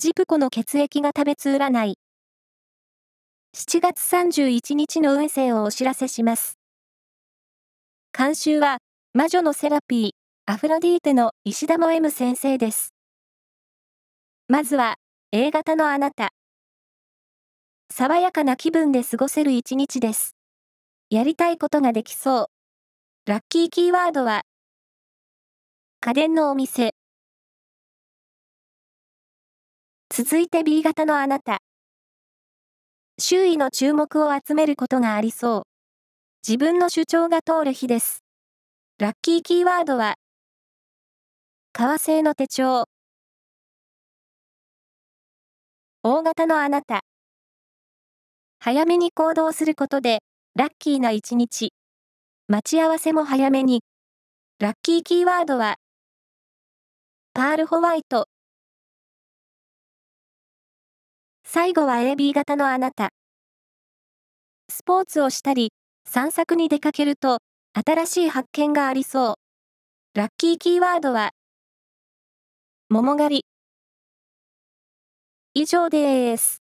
ジプコの血液が食べつ占い。7月31日の運勢をお知らせします。監修は、魔女のセラピー、アフロディーテの石田も M 先生です。まずは、A 型のあなた。爽やかな気分で過ごせる一日です。やりたいことができそう。ラッキーキーワードは、家電のお店。続いて B 型のあなた。周囲の注目を集めることがありそう。自分の主張が通る日です。ラッキーキーワードは、革製の手帳。大型のあなた。早めに行動することで、ラッキーな一日。待ち合わせも早めに。ラッキーキーワードは、パールホワイト。最後は AB 型のあなた。スポーツをしたり、散策に出かけると、新しい発見がありそう。ラッキーキーワードは、桃狩り。以上です。